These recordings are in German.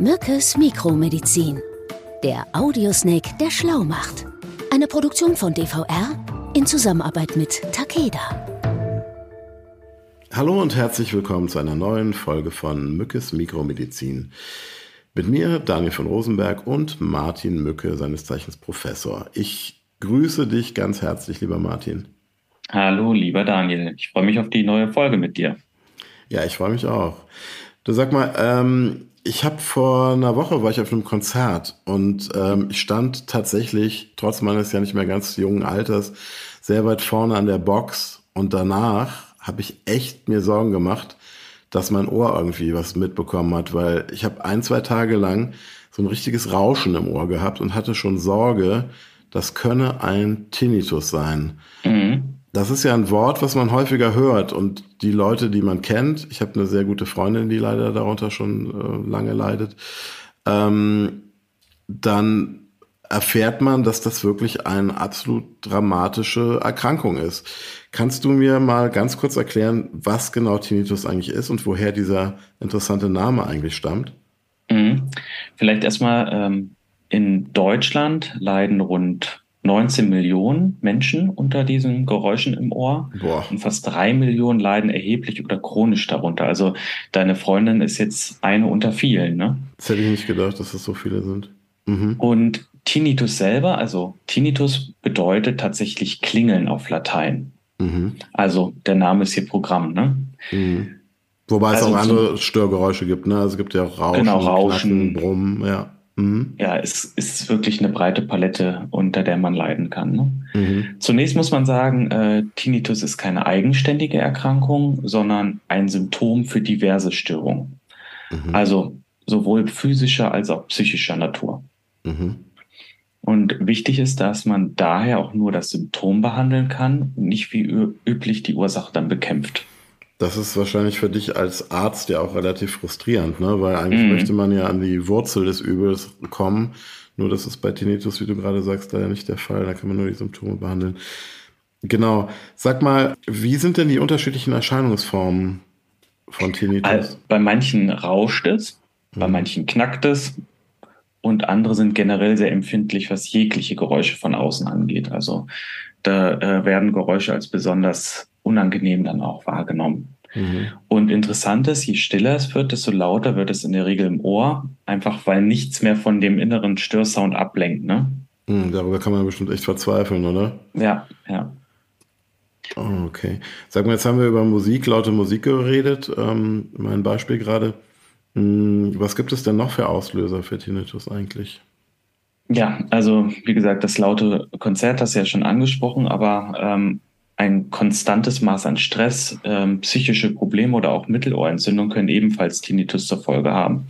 Mückes Mikromedizin. Der Audiosnake, der schlau macht. Eine Produktion von DVR in Zusammenarbeit mit Takeda. Hallo und herzlich willkommen zu einer neuen Folge von Mückes Mikromedizin. Mit mir Daniel von Rosenberg und Martin Mücke, seines Zeichens Professor. Ich grüße dich ganz herzlich, lieber Martin. Hallo, lieber Daniel. Ich freue mich auf die neue Folge mit dir. Ja, ich freue mich auch. Du sag mal, ähm, ich habe vor einer Woche war ich auf einem Konzert und ähm, ich stand tatsächlich, trotz meines ja nicht mehr ganz jungen Alters, sehr weit vorne an der Box und danach habe ich echt mir Sorgen gemacht, dass mein Ohr irgendwie was mitbekommen hat, weil ich habe ein, zwei Tage lang so ein richtiges Rauschen im Ohr gehabt und hatte schon Sorge, das könne ein Tinnitus sein. Mhm. Das ist ja ein Wort, was man häufiger hört und die Leute, die man kennt, ich habe eine sehr gute Freundin, die leider darunter schon äh, lange leidet, ähm, dann erfährt man, dass das wirklich eine absolut dramatische Erkrankung ist. Kannst du mir mal ganz kurz erklären, was genau Tinnitus eigentlich ist und woher dieser interessante Name eigentlich stammt? Mhm. Vielleicht erstmal, ähm, in Deutschland leiden rund 19 Millionen Menschen unter diesen Geräuschen im Ohr Boah. und fast drei Millionen leiden erheblich oder chronisch darunter. Also deine Freundin ist jetzt eine unter vielen, ne? Das hätte ich nicht gedacht, dass es so viele sind. Mhm. Und Tinnitus selber, also Tinnitus bedeutet tatsächlich Klingeln auf Latein. Mhm. Also der Name ist hier Programm, ne? Mhm. Wobei also es auch andere Störgeräusche gibt, ne? Also es gibt ja auch Rauschen, genau, Rauschen Knacken, Brummen, ja. Mhm. Ja, es ist wirklich eine breite Palette, unter der man leiden kann. Ne? Mhm. Zunächst muss man sagen, äh, Tinnitus ist keine eigenständige Erkrankung, sondern ein Symptom für diverse Störungen. Mhm. Also sowohl physischer als auch psychischer Natur. Mhm. Und wichtig ist, dass man daher auch nur das Symptom behandeln kann und nicht wie üblich die Ursache dann bekämpft. Das ist wahrscheinlich für dich als Arzt ja auch relativ frustrierend, ne? Weil eigentlich mhm. möchte man ja an die Wurzel des Übels kommen. Nur das ist bei Tinnitus, wie du gerade sagst, leider nicht der Fall. Da kann man nur die Symptome behandeln. Genau. Sag mal, wie sind denn die unterschiedlichen Erscheinungsformen von Tinnitus? Also bei manchen rauscht es, mhm. bei manchen knackt es und andere sind generell sehr empfindlich, was jegliche Geräusche von außen angeht. Also da äh, werden Geräusche als besonders unangenehm dann auch wahrgenommen. Mhm. Und interessant ist, je stiller es wird, desto lauter wird es in der Regel im Ohr, einfach weil nichts mehr von dem inneren Störsound ablenkt. Ne? Mhm, darüber kann man bestimmt echt verzweifeln, oder? Ja, ja. Oh, okay. Sag mal, jetzt haben wir über Musik, laute Musik geredet. Ähm, mein Beispiel gerade. Hm, was gibt es denn noch für Auslöser für Tinnitus eigentlich? Ja, also wie gesagt, das laute Konzert hast du ja schon angesprochen, aber ähm, ein konstantes Maß an Stress, ähm, psychische Probleme oder auch Mittelohrentzündung können ebenfalls Tinnitus zur Folge haben.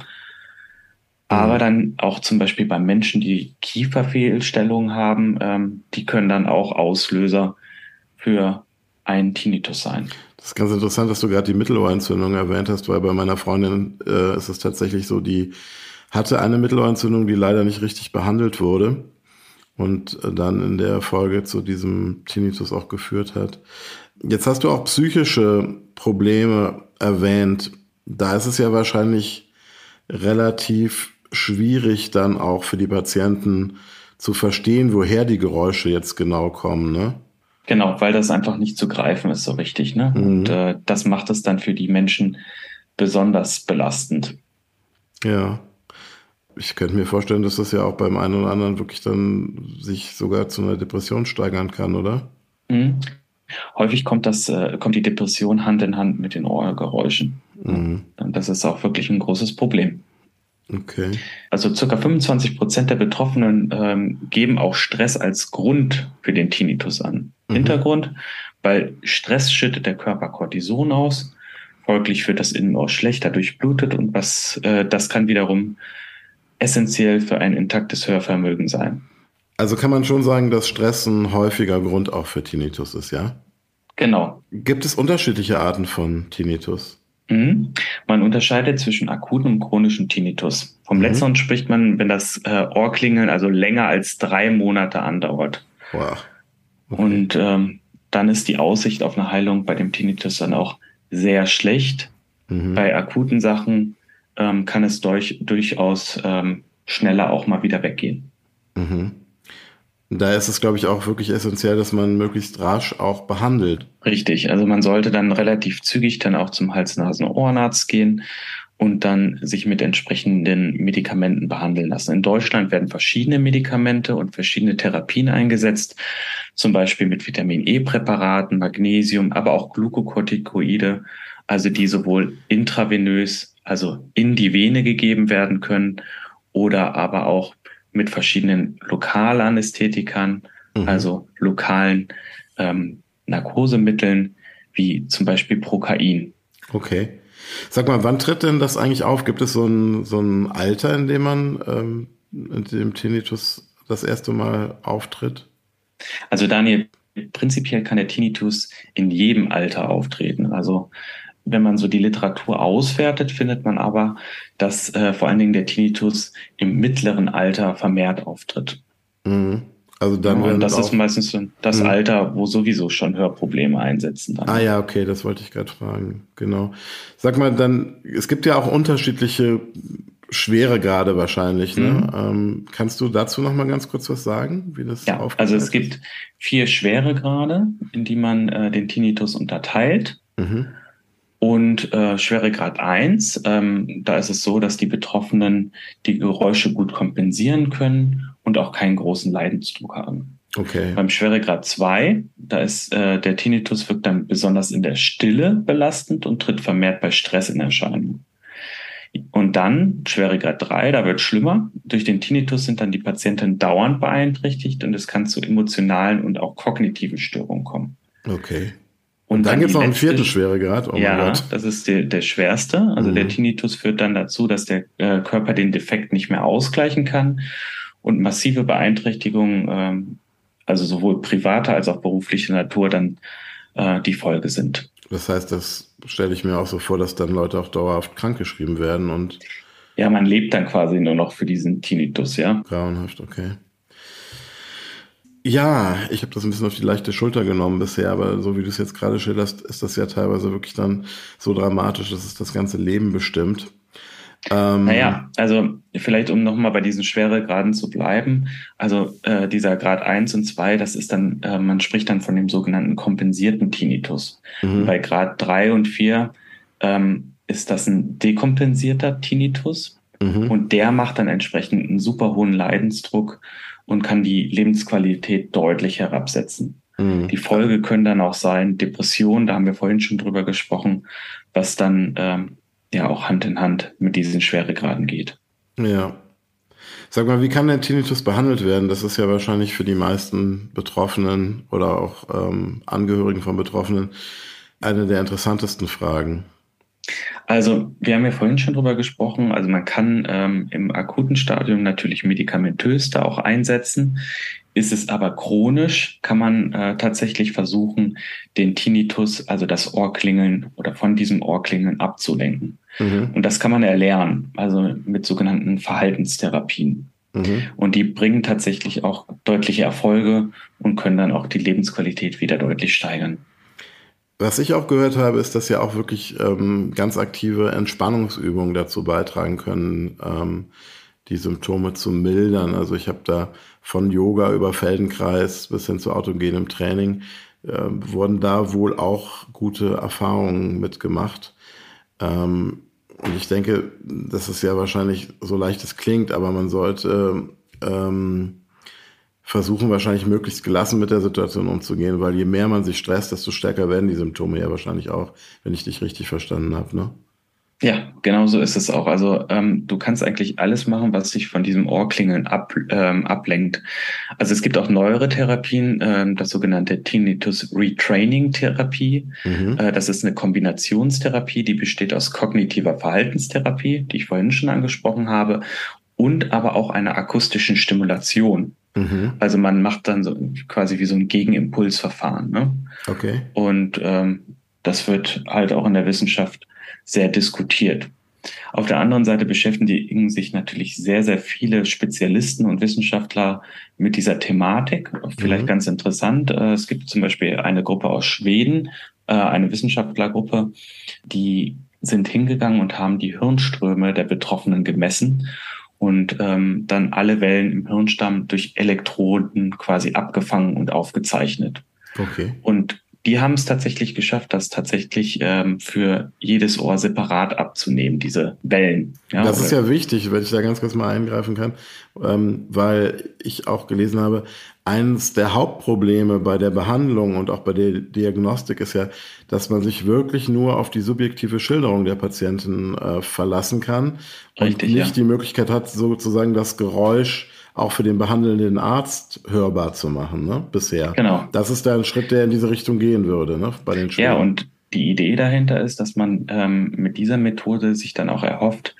Aber mhm. dann auch zum Beispiel bei Menschen, die Kieferfehlstellungen haben, ähm, die können dann auch Auslöser für einen Tinnitus sein. Das ist ganz interessant, dass du gerade die Mittelohrentzündung erwähnt hast, weil bei meiner Freundin äh, ist es tatsächlich so, die hatte eine Mittelohrentzündung, die leider nicht richtig behandelt wurde und dann in der Folge zu diesem Tinnitus auch geführt hat. Jetzt hast du auch psychische Probleme erwähnt. Da ist es ja wahrscheinlich relativ schwierig dann auch für die Patienten zu verstehen, woher die Geräusche jetzt genau kommen, ne? Genau, weil das einfach nicht zu greifen ist so richtig, ne? Mhm. Und äh, das macht es dann für die Menschen besonders belastend. Ja ich könnte mir vorstellen, dass das ja auch beim einen oder anderen wirklich dann sich sogar zu einer Depression steigern kann, oder? Mhm. Häufig kommt das, äh, kommt die Depression Hand in Hand mit den Ohrgeräuschen. Mhm. Und das ist auch wirklich ein großes Problem. Okay. Also circa 25 Prozent der Betroffenen ähm, geben auch Stress als Grund für den Tinnitus an. Mhm. Hintergrund, weil Stress schüttet der Körper Cortison aus. Folglich wird das Innenohr schlechter durchblutet und was äh, das kann wiederum essentiell für ein intaktes Hörvermögen sein. Also kann man schon sagen, dass Stress ein häufiger Grund auch für Tinnitus ist, ja? Genau. Gibt es unterschiedliche Arten von Tinnitus? Mhm. Man unterscheidet zwischen akuten und chronischen Tinnitus. Vom mhm. letzteren spricht man, wenn das äh, Ohrklingeln also länger als drei Monate andauert. Wow. Okay. Und ähm, dann ist die Aussicht auf eine Heilung bei dem Tinnitus dann auch sehr schlecht. Mhm. Bei akuten Sachen ähm, kann es durch, durchaus ähm, schneller auch mal wieder weggehen. Mhm. Da ist es, glaube ich, auch wirklich essentiell, dass man möglichst rasch auch behandelt. Richtig, also man sollte dann relativ zügig dann auch zum Hals-Nasen-Ohrenarzt gehen und dann sich mit entsprechenden Medikamenten behandeln lassen. In Deutschland werden verschiedene Medikamente und verschiedene Therapien eingesetzt, zum Beispiel mit Vitamin E-Präparaten, Magnesium, aber auch Glukokortikoide, also die sowohl intravenös, also in die Vene gegeben werden können oder aber auch mit verschiedenen Lokalanästhetikern, mhm. also lokalen ähm, Narkosemitteln, wie zum Beispiel Prokain. Okay. Sag mal, wann tritt denn das eigentlich auf? Gibt es so ein, so ein Alter, in dem man ähm, in dem Tinnitus das erste Mal auftritt? Also Daniel, prinzipiell kann der Tinnitus in jedem Alter auftreten. Also wenn man so die Literatur auswertet, findet man aber, dass äh, vor allen Dingen der Tinnitus im mittleren Alter vermehrt auftritt. Mhm. Also dann ja, und das ist meistens das mhm. Alter, wo sowieso schon Hörprobleme einsetzen. Dann. Ah ja, okay, das wollte ich gerade fragen. Genau. Sag mal, dann, es gibt ja auch unterschiedliche Schweregrade wahrscheinlich. Ne? Mhm. Ähm, kannst du dazu noch mal ganz kurz was sagen, wie das ja, Also es ist? gibt vier Schweregrade, in die man äh, den Tinnitus unterteilt. Mhm. Und äh, Schweregrad 1, ähm, da ist es so, dass die Betroffenen die Geräusche gut kompensieren können und auch keinen großen Leidensdruck haben. Okay. Beim Schweregrad 2, da ist äh, der Tinnitus wirkt dann besonders in der Stille belastend und tritt vermehrt bei Stress in Erscheinung. Und dann Schweregrad 3, da wird schlimmer. Durch den Tinnitus sind dann die Patienten dauernd beeinträchtigt und es kann zu emotionalen und auch kognitiven Störungen kommen. Okay. Und dann, dann gibt es noch einen vierten Schweregrad. Oh ja, das ist der, der schwerste. Also mhm. der Tinnitus führt dann dazu, dass der äh, Körper den Defekt nicht mehr ausgleichen kann und massive Beeinträchtigungen, ähm, also sowohl privater als auch beruflicher Natur, dann äh, die Folge sind. Das heißt, das stelle ich mir auch so vor, dass dann Leute auch dauerhaft krankgeschrieben werden und ja, man lebt dann quasi nur noch für diesen Tinnitus, ja. Grauenhaft, okay. Ja, ich habe das ein bisschen auf die leichte Schulter genommen bisher, aber so wie du es jetzt gerade schilderst, ist das ja teilweise wirklich dann so dramatisch, dass es das ganze Leben bestimmt. Ähm, naja, also vielleicht um nochmal bei diesen Schweregraden zu bleiben, also äh, dieser Grad 1 und 2, das ist dann, äh, man spricht dann von dem sogenannten kompensierten Tinnitus. Mhm. Bei Grad 3 und 4 ähm, ist das ein dekompensierter Tinnitus mhm. und der macht dann entsprechend einen super hohen Leidensdruck und kann die Lebensqualität deutlich herabsetzen. Mhm. Die Folge können dann auch sein Depression, da haben wir vorhin schon drüber gesprochen, was dann ähm, ja auch Hand in Hand mit diesen Schweregraden geht. Ja. Sag mal, wie kann der Tinnitus behandelt werden? Das ist ja wahrscheinlich für die meisten Betroffenen oder auch ähm, Angehörigen von Betroffenen eine der interessantesten Fragen. Also, wir haben ja vorhin schon drüber gesprochen. Also, man kann ähm, im akuten Stadium natürlich medikamentös da auch einsetzen. Ist es aber chronisch, kann man äh, tatsächlich versuchen, den Tinnitus, also das Ohrklingeln oder von diesem Ohrklingeln abzulenken. Mhm. Und das kann man erlernen, also mit sogenannten Verhaltenstherapien. Mhm. Und die bringen tatsächlich auch deutliche Erfolge und können dann auch die Lebensqualität wieder deutlich steigern. Was ich auch gehört habe, ist, dass ja auch wirklich ähm, ganz aktive Entspannungsübungen dazu beitragen können, ähm, die Symptome zu mildern. Also ich habe da von Yoga über Feldenkreis bis hin zu autogenem Training äh, wurden da wohl auch gute Erfahrungen mitgemacht. Ähm, und ich denke, dass es ja wahrscheinlich so leicht es klingt, aber man sollte ähm, versuchen wahrscheinlich möglichst gelassen mit der Situation umzugehen, weil je mehr man sich stresst, desto stärker werden die Symptome ja wahrscheinlich auch, wenn ich dich richtig verstanden habe, ne? Ja, genau so ist es auch. Also ähm, du kannst eigentlich alles machen, was dich von diesem Ohrklingeln ab, ähm, ablenkt. Also es gibt auch neuere Therapien, ähm, das sogenannte Tinnitus Retraining Therapie. Mhm. Äh, das ist eine Kombinationstherapie, die besteht aus kognitiver Verhaltenstherapie, die ich vorhin schon angesprochen habe, und aber auch einer akustischen Stimulation. Mhm. Also man macht dann so quasi wie so ein Gegenimpulsverfahren. Ne? Okay. Und ähm, das wird halt auch in der Wissenschaft sehr diskutiert. Auf der anderen Seite beschäftigen sich natürlich sehr, sehr viele Spezialisten und Wissenschaftler mit dieser Thematik. Vielleicht mhm. ganz interessant. Äh, es gibt zum Beispiel eine Gruppe aus Schweden, äh, eine Wissenschaftlergruppe, die sind hingegangen und haben die Hirnströme der Betroffenen gemessen und ähm, dann alle Wellen im Hirnstamm durch Elektroden quasi abgefangen und aufgezeichnet. Okay. Und die haben es tatsächlich geschafft, das tatsächlich ähm, für jedes Ohr separat abzunehmen, diese Wellen. Ja, das ist ja wichtig, wenn ich da ganz kurz mal eingreifen kann, ähm, weil ich auch gelesen habe, eines der Hauptprobleme bei der Behandlung und auch bei der Diagnostik ist ja, dass man sich wirklich nur auf die subjektive Schilderung der Patienten äh, verlassen kann und Richtig, nicht ja. die Möglichkeit hat, sozusagen das Geräusch auch für den behandelnden Arzt hörbar zu machen, ne? Bisher. Genau. Das ist da ein Schritt, der in diese Richtung gehen würde, ne? Bei den Schweren. Ja, und die Idee dahinter ist, dass man ähm, mit dieser Methode sich dann auch erhofft,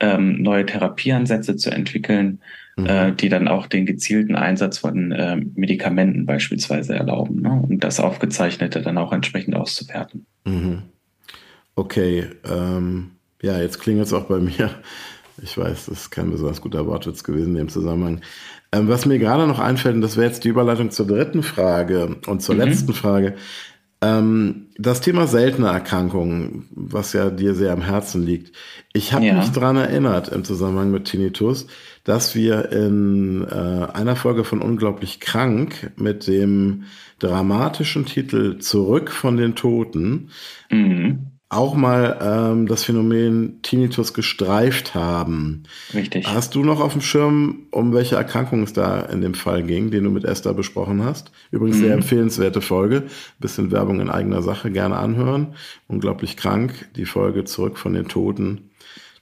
ähm, neue Therapieansätze zu entwickeln, mhm. äh, die dann auch den gezielten Einsatz von äh, Medikamenten beispielsweise erlauben, ne? um das Aufgezeichnete dann auch entsprechend auszuwerten. Mhm. Okay, ähm, ja, jetzt klingt es auch bei mir ich weiß, das ist kein besonders guter Wortwitz gewesen in dem Zusammenhang. Ähm, was mir gerade noch einfällt, und das wäre jetzt die Überleitung zur dritten Frage und zur mhm. letzten Frage. Ähm, das Thema seltene Erkrankungen, was ja dir sehr am Herzen liegt. Ich habe ja. mich daran erinnert im Zusammenhang mit Tinnitus, dass wir in äh, einer Folge von Unglaublich krank mit dem dramatischen Titel Zurück von den Toten mhm auch mal ähm, das Phänomen Tinnitus gestreift haben. Richtig. Hast du noch auf dem Schirm, um welche Erkrankung es da in dem Fall ging, den du mit Esther besprochen hast? Übrigens mhm. sehr empfehlenswerte Folge. Bisschen Werbung in eigener Sache, gerne anhören. Unglaublich krank. Die Folge zurück von den Toten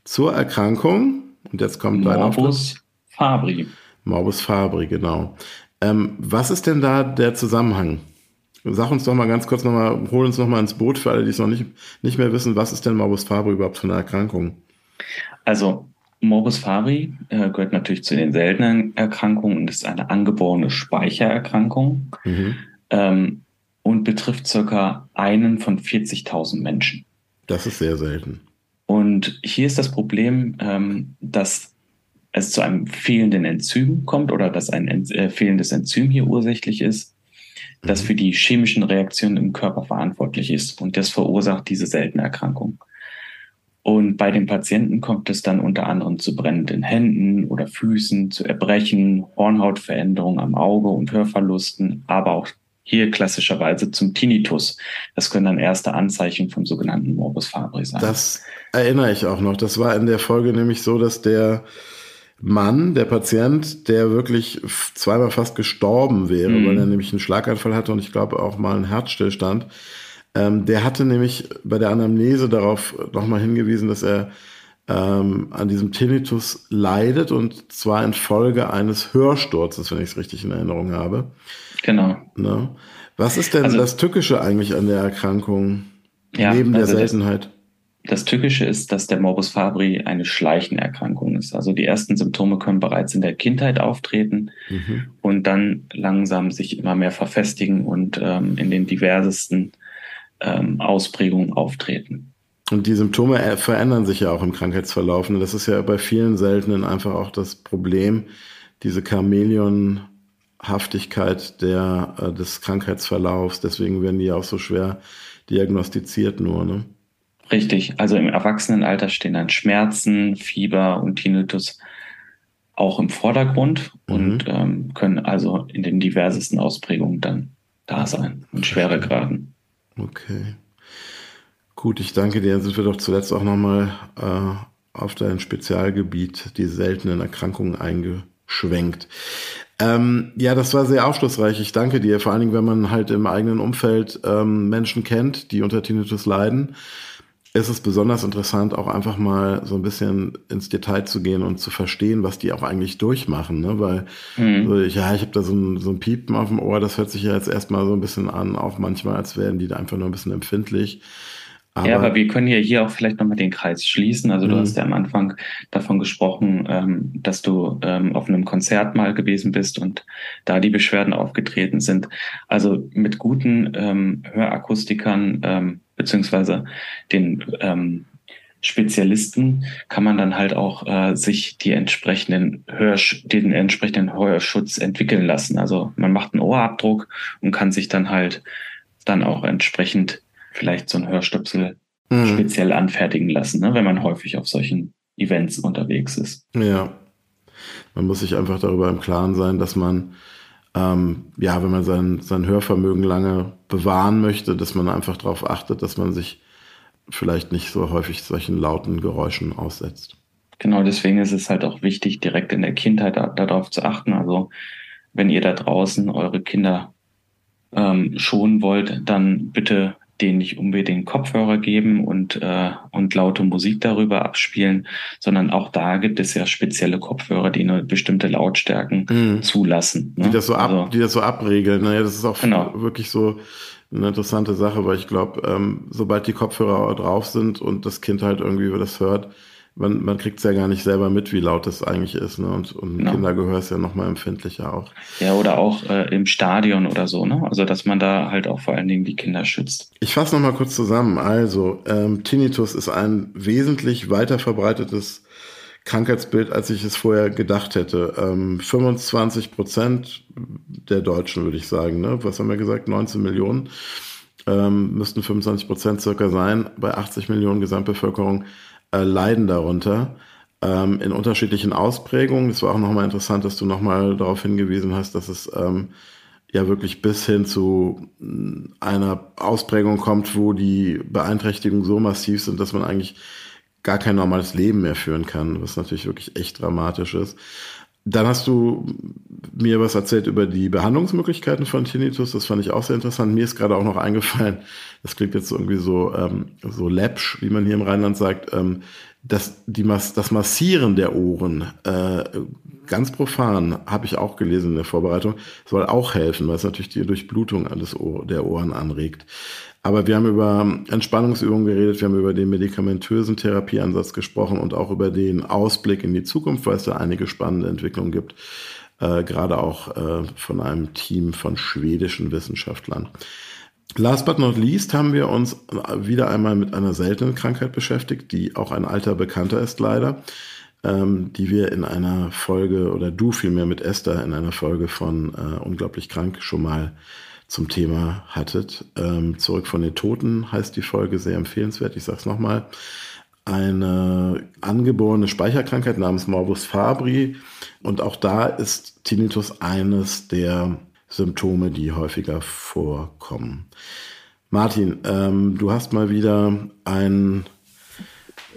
zur Erkrankung. Und jetzt kommt dein Morbus Fabri. Morbus Fabri, genau. Ähm, was ist denn da der Zusammenhang? Sag uns doch mal ganz kurz nochmal, hol uns nochmal ins Boot für alle, die es noch nicht, nicht mehr wissen, was ist denn Morbus Fabri überhaupt für eine Erkrankung? Also Morbus Fabri äh, gehört natürlich zu den seltenen Erkrankungen und ist eine angeborene Speichererkrankung mhm. ähm, und betrifft circa einen von 40.000 Menschen. Das ist sehr selten. Und hier ist das Problem, ähm, dass es zu einem fehlenden Enzym kommt oder dass ein äh, fehlendes Enzym hier ursächlich ist das mhm. für die chemischen Reaktionen im Körper verantwortlich ist. Und das verursacht diese seltene Erkrankung. Und bei den Patienten kommt es dann unter anderem zu brennenden Händen oder Füßen, zu Erbrechen, Hornhautveränderungen am Auge und Hörverlusten, aber auch hier klassischerweise zum Tinnitus. Das können dann erste Anzeichen vom sogenannten Morbus Fabri sein. Das erinnere ich auch noch. Das war in der Folge nämlich so, dass der Mann, der Patient, der wirklich zweimal fast gestorben wäre, mhm. weil er nämlich einen Schlaganfall hatte und ich glaube auch mal einen Herzstillstand. Ähm, der hatte nämlich bei der Anamnese darauf nochmal hingewiesen, dass er ähm, an diesem Tinnitus leidet und zwar infolge eines Hörsturzes, wenn ich es richtig in Erinnerung habe. Genau. Ne? Was ist denn also, das Tückische eigentlich an der Erkrankung ja, neben der also Seltenheit? Das, Tückische ist, dass der Morbus Fabri eine schleichende Erkrankung ist. Also die ersten Symptome können bereits in der Kindheit auftreten mhm. und dann langsam sich immer mehr verfestigen und ähm, in den diversesten ähm, Ausprägungen auftreten. Und die Symptome äh, verändern sich ja auch im Krankheitsverlauf. Und das ist ja bei vielen Seltenen einfach auch das Problem, diese Chamäleonhaftigkeit der, äh, des Krankheitsverlaufs. Deswegen werden die auch so schwer diagnostiziert nur. Ne? Richtig, also im Erwachsenenalter stehen dann Schmerzen, Fieber und Tinnitus auch im Vordergrund mhm. und ähm, können also in den diversesten Ausprägungen dann da sein und Schweregraden. Okay. Gut, ich danke dir. Dann sind wir doch zuletzt auch nochmal äh, auf dein Spezialgebiet, die seltenen Erkrankungen eingeschwenkt. Ähm, ja, das war sehr aufschlussreich. Ich danke dir. Vor allen Dingen, wenn man halt im eigenen Umfeld ähm, Menschen kennt, die unter Tinnitus leiden ist es besonders interessant, auch einfach mal so ein bisschen ins Detail zu gehen und zu verstehen, was die auch eigentlich durchmachen. Ne? Weil, mhm. so, ich, ja, ich habe da so ein, so ein Piepen auf dem Ohr, das hört sich ja jetzt erstmal so ein bisschen an, auch manchmal, als wären die da einfach nur ein bisschen empfindlich. Aber, ja, aber wir können ja hier auch vielleicht nochmal den Kreis schließen. Also du mhm. hast ja am Anfang davon gesprochen, ähm, dass du ähm, auf einem Konzert mal gewesen bist und da die Beschwerden aufgetreten sind. Also mit guten ähm, Hörakustikern ähm, beziehungsweise den ähm, Spezialisten kann man dann halt auch äh, sich die entsprechenden Hörsch den entsprechenden Hörschutz entwickeln lassen. Also man macht einen Ohrabdruck und kann sich dann halt dann auch entsprechend vielleicht so ein Hörstöpsel mhm. speziell anfertigen lassen, ne, wenn man häufig auf solchen Events unterwegs ist. Ja. Man muss sich einfach darüber im Klaren sein, dass man, ähm, ja, wenn man sein, sein Hörvermögen lange bewahren möchte, dass man einfach darauf achtet, dass man sich vielleicht nicht so häufig solchen lauten Geräuschen aussetzt. Genau, deswegen ist es halt auch wichtig, direkt in der Kindheit darauf zu achten. Also wenn ihr da draußen eure Kinder ähm, schonen wollt, dann bitte denen nicht unbedingt Kopfhörer geben und, äh, und laute Musik darüber abspielen, sondern auch da gibt es ja spezielle Kopfhörer, die eine bestimmte Lautstärken mhm. zulassen. Ne? Die das so ab, also, die das so abregeln. Naja, das ist auch genau. wirklich so eine interessante Sache, weil ich glaube, ähm, sobald die Kopfhörer drauf sind und das Kind halt irgendwie das hört, man, man kriegt es ja gar nicht selber mit, wie laut das eigentlich ist. Ne? Und, und genau. Kindergehör ist ja nochmal empfindlicher auch. Ja, oder auch äh, im Stadion oder so, ne? Also dass man da halt auch vor allen Dingen die Kinder schützt. Ich fasse nochmal kurz zusammen. Also, ähm, Tinnitus ist ein wesentlich weiter verbreitetes Krankheitsbild, als ich es vorher gedacht hätte. Ähm, 25 Prozent der Deutschen, würde ich sagen, ne? Was haben wir gesagt? 19 Millionen. Ähm, müssten 25 Prozent circa sein. Bei 80 Millionen Gesamtbevölkerung äh, leiden darunter ähm, in unterschiedlichen Ausprägungen. Es war auch nochmal interessant, dass du nochmal darauf hingewiesen hast, dass es ähm, ja wirklich bis hin zu mm, einer Ausprägung kommt, wo die Beeinträchtigungen so massiv sind, dass man eigentlich gar kein normales Leben mehr führen kann, was natürlich wirklich echt dramatisch ist. Dann hast du mir was erzählt über die Behandlungsmöglichkeiten von Tinnitus. Das fand ich auch sehr interessant. Mir ist gerade auch noch eingefallen, das klingt jetzt irgendwie so, ähm, so läppsch, wie man hier im Rheinland sagt, ähm, dass die Mas das Massieren der Ohren, äh, ganz profan, habe ich auch gelesen in der Vorbereitung, soll auch helfen, weil es natürlich die Durchblutung Ohr der Ohren anregt. Aber wir haben über Entspannungsübungen geredet, wir haben über den medikamentösen Therapieansatz gesprochen und auch über den Ausblick in die Zukunft, weil es da einige spannende Entwicklungen gibt, äh, gerade auch äh, von einem Team von schwedischen Wissenschaftlern. Last but not least haben wir uns wieder einmal mit einer seltenen Krankheit beschäftigt, die auch ein alter Bekannter ist leider, ähm, die wir in einer Folge oder du vielmehr mit Esther in einer Folge von äh, Unglaublich Krank schon mal zum Thema hattet. Ähm, Zurück von den Toten heißt die Folge sehr empfehlenswert. Ich sage es nochmal. Eine angeborene Speicherkrankheit namens Morbus Fabri. Und auch da ist Tinnitus eines der Symptome, die häufiger vorkommen. Martin, ähm, du hast mal wieder ein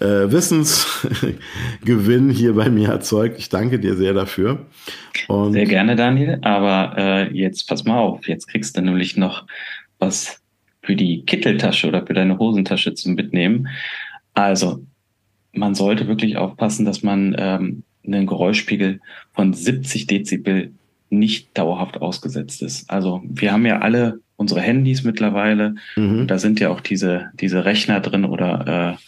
äh, Wissensgewinn hier bei mir erzeugt. Ich danke dir sehr dafür. Und sehr gerne, Daniel. Aber äh, jetzt pass mal auf, jetzt kriegst du nämlich noch was für die Kitteltasche oder für deine Hosentasche zum Mitnehmen. Also, man sollte wirklich aufpassen, dass man ähm, einen Geräuschspiegel von 70 Dezibel nicht dauerhaft ausgesetzt ist. Also wir haben ja alle unsere Handys mittlerweile. Mhm. Da sind ja auch diese, diese Rechner drin oder äh,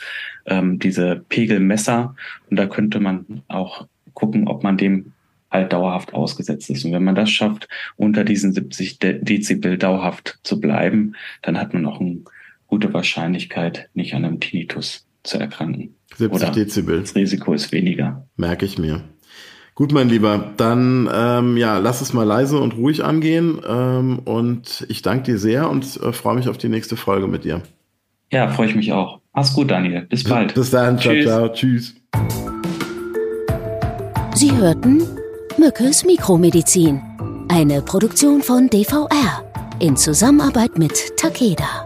ähm, diese Pegelmesser. Und da könnte man auch gucken, ob man dem halt dauerhaft ausgesetzt ist. Und wenn man das schafft, unter diesen 70 De Dezibel dauerhaft zu bleiben, dann hat man auch eine gute Wahrscheinlichkeit, nicht an einem Tinnitus zu erkranken. 70 Oder Dezibel. Das Risiko ist weniger. Merke ich mir. Gut, mein Lieber, dann ähm, ja, lass es mal leise und ruhig angehen. Ähm, und ich danke dir sehr und äh, freue mich auf die nächste Folge mit dir. Ja, freue ich mich auch. Mach's gut, Daniel. Bis bald. Bis dann. Ciao, Tschüss. ciao. Tschüss. Sie hörten Mückes Mikromedizin. Eine Produktion von DVR in Zusammenarbeit mit Takeda.